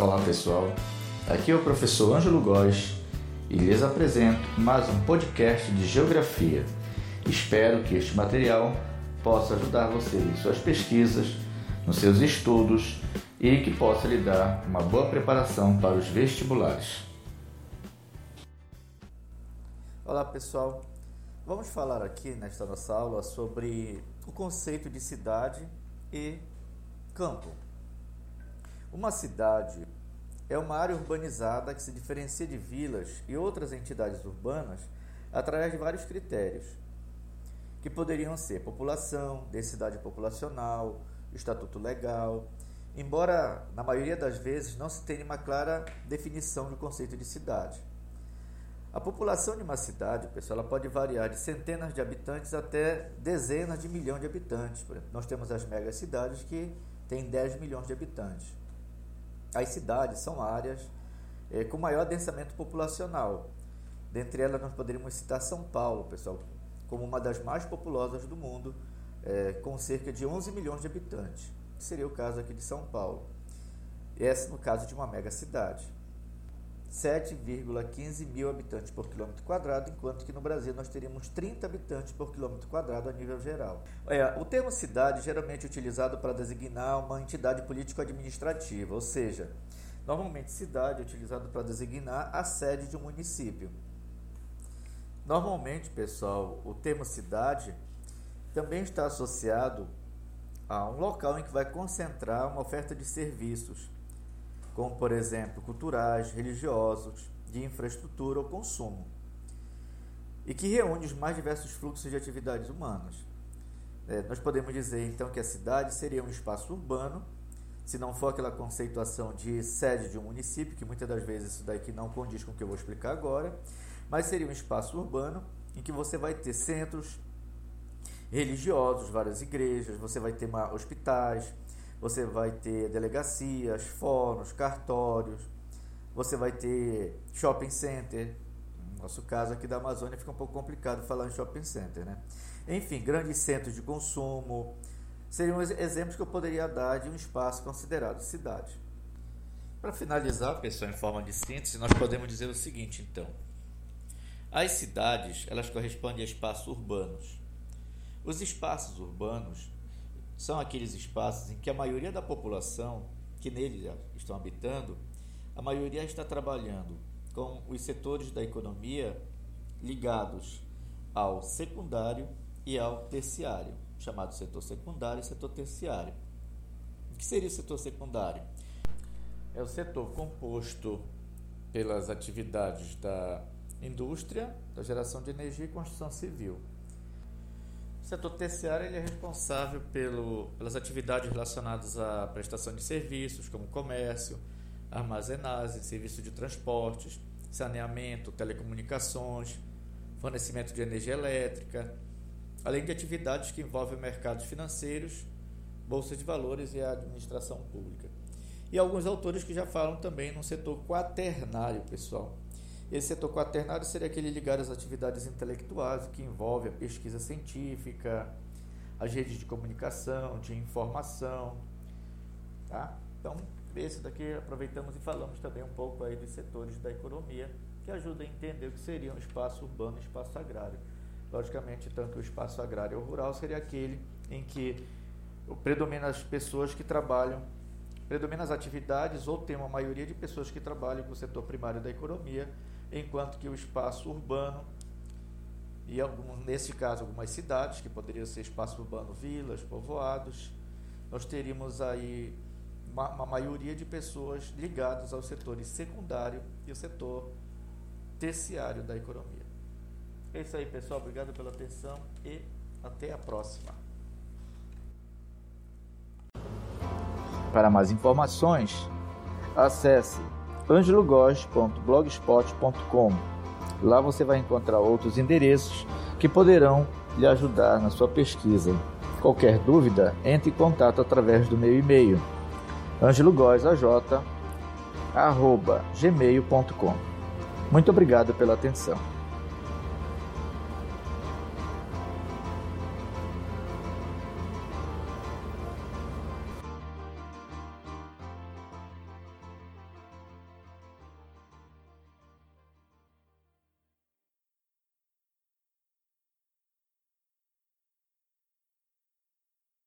Olá pessoal, aqui é o professor Ângelo Góes e lhes apresento mais um podcast de Geografia. Espero que este material possa ajudar você em suas pesquisas, nos seus estudos e que possa lhe dar uma boa preparação para os vestibulares. Olá pessoal, vamos falar aqui nesta nossa aula sobre o conceito de cidade e campo. Uma cidade é uma área urbanizada que se diferencia de vilas e outras entidades urbanas através de vários critérios, que poderiam ser população, densidade populacional, estatuto legal, embora na maioria das vezes não se tenha uma clara definição do conceito de cidade. A população de uma cidade, pessoal, ela pode variar de centenas de habitantes até dezenas de milhões de habitantes. Nós temos as megacidades que têm 10 milhões de habitantes. As cidades são áreas é, com maior densamento populacional. Dentre elas, nós poderíamos citar São Paulo, pessoal, como uma das mais populosas do mundo, é, com cerca de 11 milhões de habitantes, seria o caso aqui de São Paulo. Esse no caso de uma mega cidade. 7,15 mil habitantes por quilômetro quadrado, enquanto que no Brasil nós teríamos 30 habitantes por quilômetro quadrado a nível geral. É, o termo cidade geralmente é utilizado para designar uma entidade político-administrativa, ou seja, normalmente cidade é utilizado para designar a sede de um município. Normalmente, pessoal, o termo cidade também está associado a um local em que vai concentrar uma oferta de serviços como por exemplo culturais, religiosos, de infraestrutura ou consumo, e que reúne os mais diversos fluxos de atividades humanas. É, nós podemos dizer então que a cidade seria um espaço urbano, se não for aquela conceituação de sede de um município, que muitas das vezes isso daqui não condiz com o que eu vou explicar agora, mas seria um espaço urbano em que você vai ter centros religiosos, várias igrejas, você vai ter hospitais, você vai ter delegacias, fóruns, cartórios, você vai ter shopping center. No nosso caso aqui da Amazônia fica um pouco complicado falar em shopping center, né? Enfim, grandes centros de consumo. Seriam exemplos que eu poderia dar de um espaço considerado cidade. Para finalizar, pessoal, em forma de síntese, nós podemos dizer o seguinte, então. As cidades, elas correspondem a espaços urbanos. Os espaços urbanos são aqueles espaços em que a maioria da população que neles estão habitando, a maioria está trabalhando com os setores da economia ligados ao secundário e ao terciário, chamado setor secundário e setor terciário. O que seria o setor secundário? É o setor composto pelas atividades da indústria, da geração de energia e construção civil. O setor terciário ele é responsável pelo, pelas atividades relacionadas à prestação de serviços, como comércio, armazenagem, serviço de transportes, saneamento, telecomunicações, fornecimento de energia elétrica, além de atividades que envolvem mercados financeiros, bolsas de valores e a administração pública. E alguns autores que já falam também no setor quaternário, pessoal. Esse setor quaternário seria aquele ligado às atividades intelectuais, que envolve a pesquisa científica, as redes de comunicação, de informação. Tá? Então, esse daqui aproveitamos e falamos também um pouco aí dos setores da economia, que ajuda a entender o que seria um espaço urbano e espaço agrário. Logicamente, tanto o espaço agrário ou rural seria aquele em que predomina as pessoas que trabalham, predomina as atividades ou tem uma maioria de pessoas que trabalham com o setor primário da economia, enquanto que o espaço urbano, e algum, nesse caso algumas cidades, que poderia ser espaço urbano, vilas, povoados, nós teríamos aí uma, uma maioria de pessoas ligadas aos setores secundário e o setor terciário da economia. É isso aí, pessoal. Obrigado pela atenção e até a próxima. Para mais informações, acesse angelogos.blogspot.com. Lá você vai encontrar outros endereços que poderão lhe ajudar na sua pesquisa. Qualquer dúvida, entre em contato através do meu e-mail angelogosaj@gmail.com. Muito obrigado pela atenção.